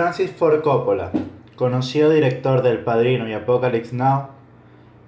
Francis Ford Coppola, conocido director del Padrino y Apocalypse Now,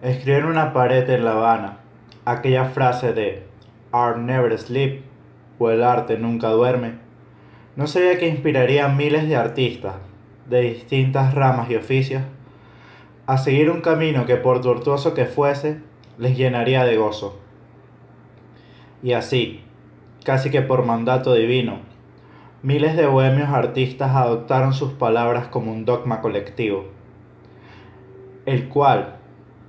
escribió en una pared en La Habana aquella frase de Art never sleep o el arte nunca duerme, no sabía que inspiraría a miles de artistas de distintas ramas y oficios a seguir un camino que por tortuoso que fuese, les llenaría de gozo. Y así, casi que por mandato divino, miles de bohemios artistas adoptaron sus palabras como un dogma colectivo, el cual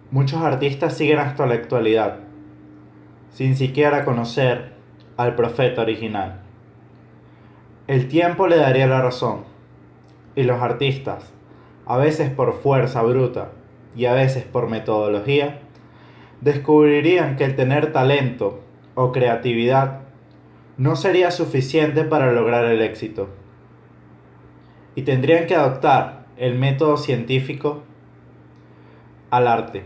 muchos artistas siguen hasta la actualidad, sin siquiera conocer al profeta original. El tiempo le daría la razón, y los artistas, a veces por fuerza bruta y a veces por metodología, descubrirían que el tener talento o creatividad no sería suficiente para lograr el éxito. Y tendrían que adoptar el método científico al arte.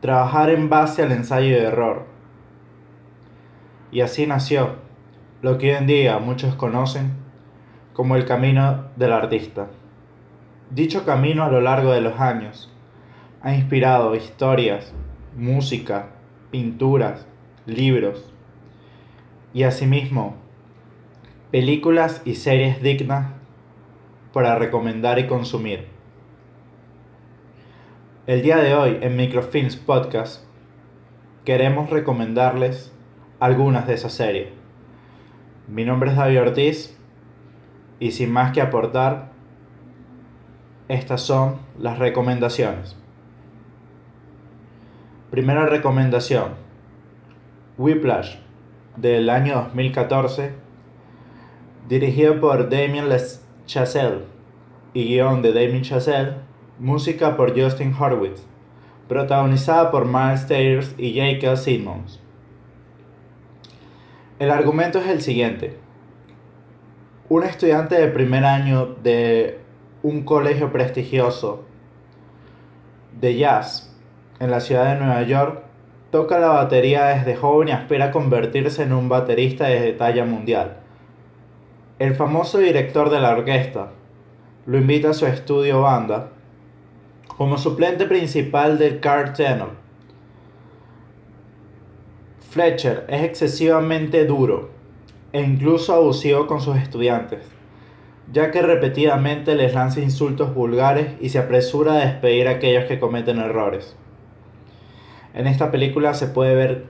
Trabajar en base al ensayo y error. Y así nació lo que hoy en día muchos conocen como el camino del artista. Dicho camino a lo largo de los años ha inspirado historias, música, pinturas, libros y asimismo películas y series dignas para recomendar y consumir. El día de hoy en Microfilms Podcast queremos recomendarles algunas de esas series. Mi nombre es David Ortiz y sin más que aportar, estas son las recomendaciones. Primera recomendación. Whiplash, del año 2014, dirigido por Damien Chazelle y guion de Damien Chazelle, música por Justin Horwitz, protagonizada por Miles Davis y J.K. Simmons. El argumento es el siguiente. Un estudiante de primer año de un colegio prestigioso de jazz en la ciudad de Nueva York, toca la batería desde joven y aspira convertirse en un baterista de talla mundial. El famoso director de la orquesta lo invita a su estudio banda como suplente principal del car tenor. Fletcher es excesivamente duro e incluso abusivo con sus estudiantes, ya que repetidamente les lanza insultos vulgares y se apresura a despedir a aquellos que cometen errores. En esta película se puede ver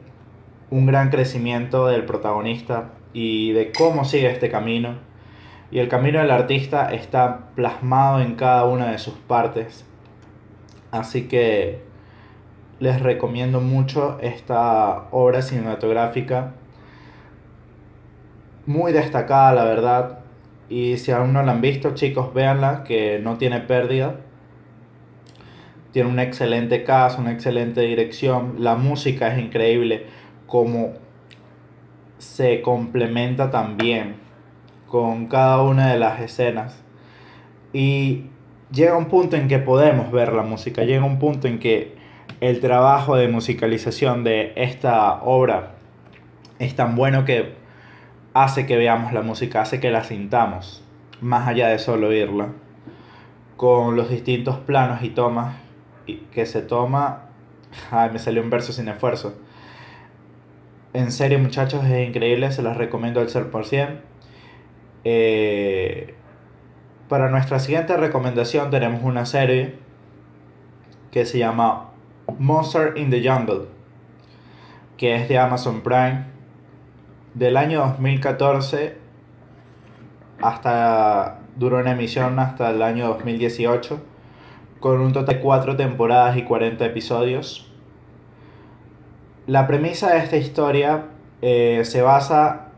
un gran crecimiento del protagonista y de cómo sigue este camino. Y el camino del artista está plasmado en cada una de sus partes. Así que les recomiendo mucho esta obra cinematográfica. Muy destacada, la verdad. Y si aún no la han visto, chicos, véanla, que no tiene pérdida tiene un excelente caso, una excelente dirección, la música es increíble, como se complementa también con cada una de las escenas. Y llega un punto en que podemos ver la música, llega un punto en que el trabajo de musicalización de esta obra es tan bueno que hace que veamos la música, hace que la sintamos, más allá de solo oírla, con los distintos planos y tomas que se toma... Ay, me salió un verso sin esfuerzo. En serio, muchachos, es increíble, se los recomiendo al 100%. Eh, para nuestra siguiente recomendación tenemos una serie que se llama Monster in the Jungle, que es de Amazon Prime, del año 2014 hasta duró una emisión hasta el año 2018 con un total de 4 temporadas y 40 episodios. La premisa de esta historia eh, se basa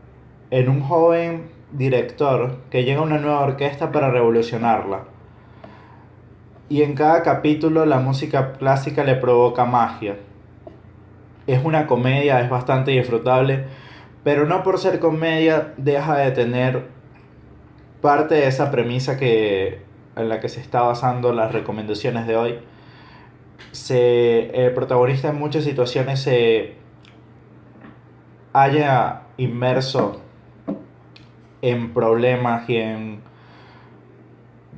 en un joven director que llega a una nueva orquesta para revolucionarla. Y en cada capítulo la música clásica le provoca magia. Es una comedia, es bastante disfrutable, pero no por ser comedia deja de tener parte de esa premisa que en la que se está basando las recomendaciones de hoy, se, el protagonista en muchas situaciones se haya inmerso en problemas y en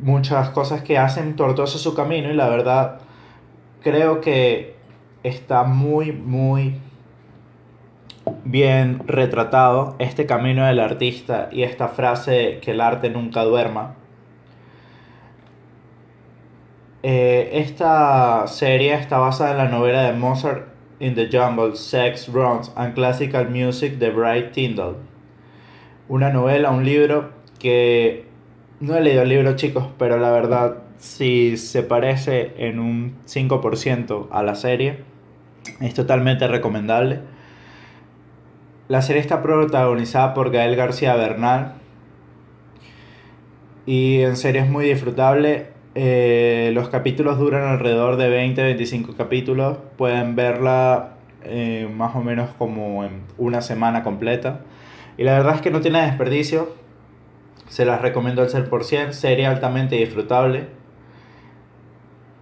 muchas cosas que hacen tortuoso su camino y la verdad creo que está muy, muy bien retratado este camino del artista y esta frase que el arte nunca duerma. Eh, esta serie está basada en la novela de Mozart in the Jungle, Sex, Runs and Classical Music de Bright Tyndall. Una novela, un libro que no he leído el libro chicos, pero la verdad si se parece en un 5% a la serie, es totalmente recomendable. La serie está protagonizada por Gael García Bernal y en serio es muy disfrutable. Eh, los capítulos duran alrededor de 20-25 capítulos. Pueden verla eh, más o menos como en una semana completa. Y la verdad es que no tiene desperdicio. Se las recomiendo al ser por 100. Serie altamente disfrutable.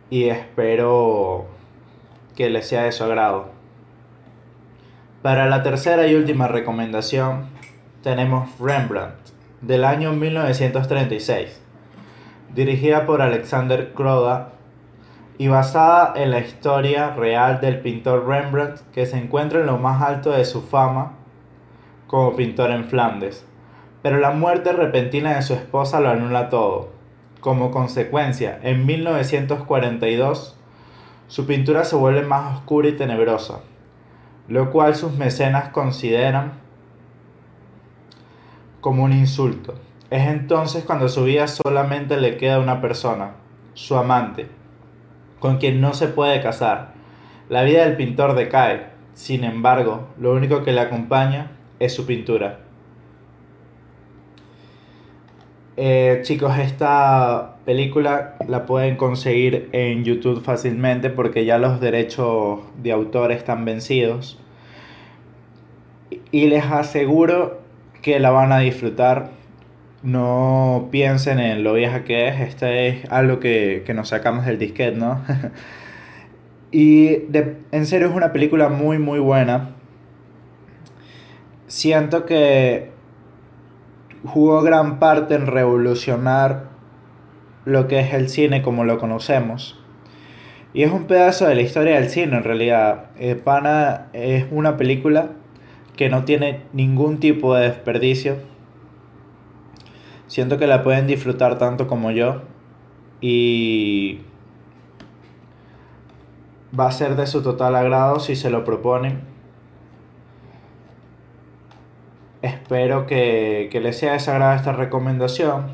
Y espero que les sea de su agrado. Para la tercera y última recomendación tenemos Rembrandt del año 1936, dirigida por Alexander Kroda y basada en la historia real del pintor Rembrandt que se encuentra en lo más alto de su fama como pintor en Flandes. Pero la muerte repentina de su esposa lo anula todo. Como consecuencia, en 1942, su pintura se vuelve más oscura y tenebrosa lo cual sus mecenas consideran como un insulto. Es entonces cuando su vida solamente le queda una persona, su amante, con quien no se puede casar. La vida del pintor decae, sin embargo, lo único que le acompaña es su pintura. Eh, chicos, esta película la pueden conseguir en YouTube fácilmente porque ya los derechos de autor están vencidos. Y les aseguro que la van a disfrutar. No piensen en lo vieja que es. Este es algo que, nos sacamos del disquete, ¿no? y en serio es una película muy, muy buena. Siento que jugó gran parte en revolucionar lo que es el cine como lo conocemos. Y es un pedazo de la historia del cine en realidad. Eh, Pana es una película que no tiene ningún tipo de desperdicio. Siento que la pueden disfrutar tanto como yo. Y va a ser de su total agrado si se lo proponen. Espero que, que les sea desagrada esta recomendación.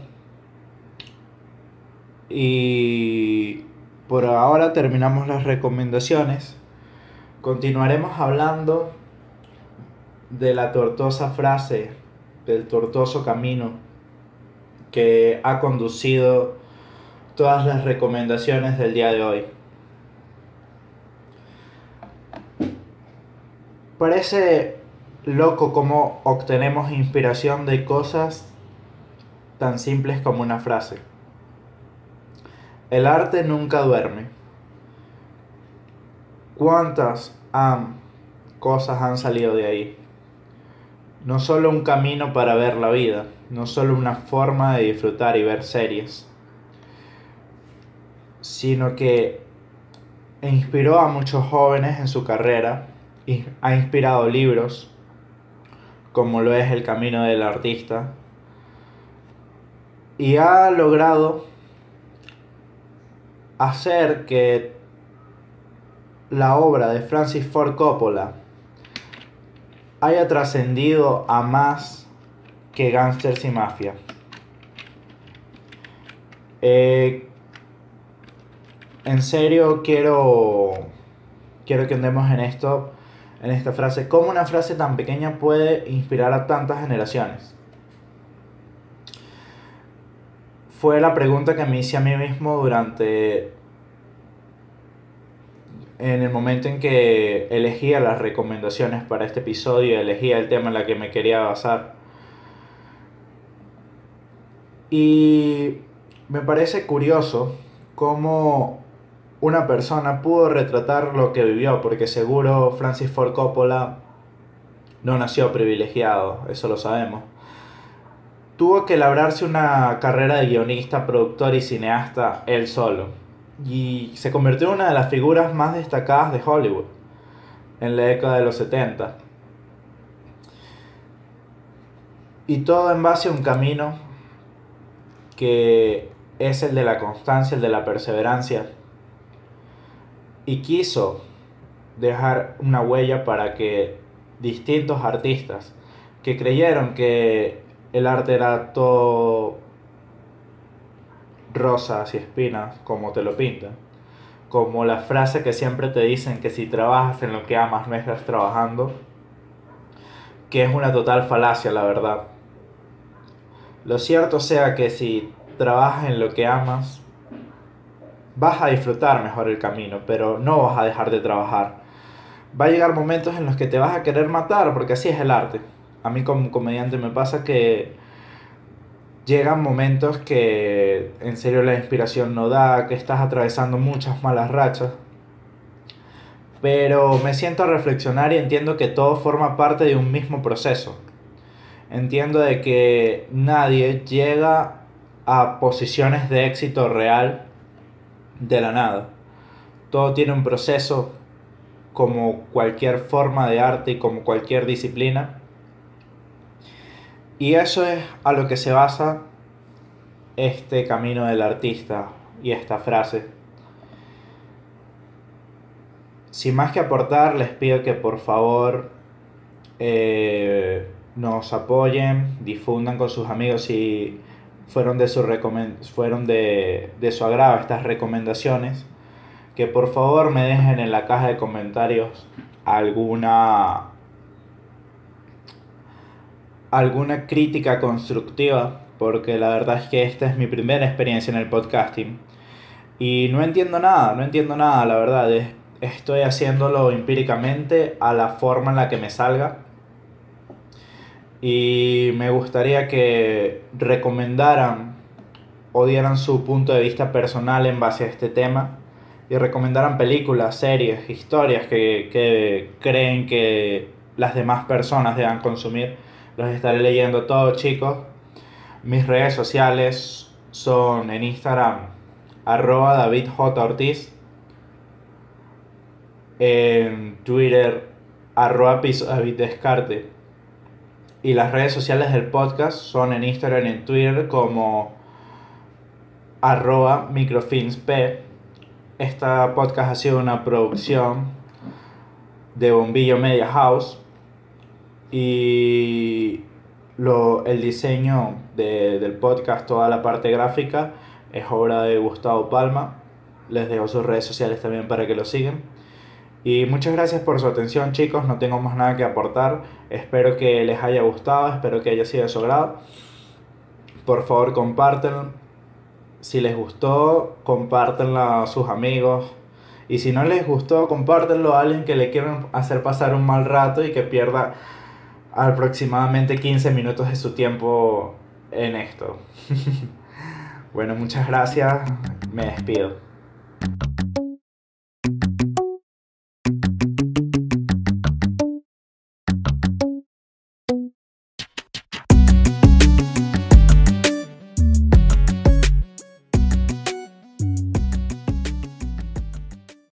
Y por ahora terminamos las recomendaciones. Continuaremos hablando de la tortuosa frase, del tortuoso camino que ha conducido todas las recomendaciones del día de hoy. Parece loco cómo obtenemos inspiración de cosas tan simples como una frase. El arte nunca duerme. ¿Cuántas cosas han salido de ahí? No solo un camino para ver la vida, no solo una forma de disfrutar y ver series, sino que inspiró a muchos jóvenes en su carrera y ha inspirado libros como lo es El Camino del Artista, y ha logrado hacer que la obra de Francis Ford Coppola haya trascendido a más que Gangsters y Mafia. Eh, en serio quiero quiero que andemos en esto en esta frase, ¿cómo una frase tan pequeña puede inspirar a tantas generaciones? Fue la pregunta que me hice a mí mismo durante en el momento en que elegía las recomendaciones para este episodio, elegía el tema en el que me quería basar. Y me parece curioso cómo una persona pudo retratar lo que vivió, porque seguro Francis Ford Coppola no nació privilegiado, eso lo sabemos. tuvo que labrarse una carrera de guionista, productor y cineasta él solo. Y se convirtió en una de las figuras más destacadas de Hollywood en la década de los 70. Y todo en base a un camino que es el de la constancia, el de la perseverancia. Y quiso dejar una huella para que distintos artistas que creyeron que el arte era todo rosas y espinas, como te lo pintan. Como la frase que siempre te dicen que si trabajas en lo que amas no estás trabajando, que es una total falacia, la verdad. Lo cierto sea que si trabajas en lo que amas, vas a disfrutar mejor el camino, pero no vas a dejar de trabajar. Va a llegar momentos en los que te vas a querer matar, porque así es el arte. A mí como comediante me pasa que llegan momentos que en serio la inspiración no da, que estás atravesando muchas malas rachas. Pero me siento a reflexionar y entiendo que todo forma parte de un mismo proceso. Entiendo de que nadie llega a posiciones de éxito real de la nada. Todo tiene un proceso como cualquier forma de arte y como cualquier disciplina. Y eso es a lo que se basa este camino del artista y esta frase. Sin más que aportar, les pido que por favor eh, nos apoyen, difundan con sus amigos si fueron de su, fueron de, de su agrado estas recomendaciones. Que por favor me dejen en la caja de comentarios alguna alguna crítica constructiva, porque la verdad es que esta es mi primera experiencia en el podcasting. Y no entiendo nada, no entiendo nada, la verdad. Estoy haciéndolo empíricamente a la forma en la que me salga. Y me gustaría que recomendaran o dieran su punto de vista personal en base a este tema. Y recomendaran películas, series, historias que, que creen que las demás personas deban consumir los estaré leyendo todos, chicos. Mis redes sociales son en Instagram, arroba. En Twitter, arroba. Y las redes sociales del podcast son en Instagram y en Twitter como arroba microfinsp. Esta podcast ha sido una producción de Bombillo Media House y lo, el diseño de, del podcast, toda la parte gráfica, es obra de Gustavo Palma. Les dejo sus redes sociales también para que lo sigan. Y muchas gracias por su atención chicos, no tengo más nada que aportar. Espero que les haya gustado, espero que haya sido de su agrado. Por favor compártenlo. Si les gustó, compártenlo a sus amigos. Y si no les gustó, compártenlo a alguien que le quieran hacer pasar un mal rato y que pierda aproximadamente 15 minutos de su tiempo en esto. bueno, muchas gracias. Me despido.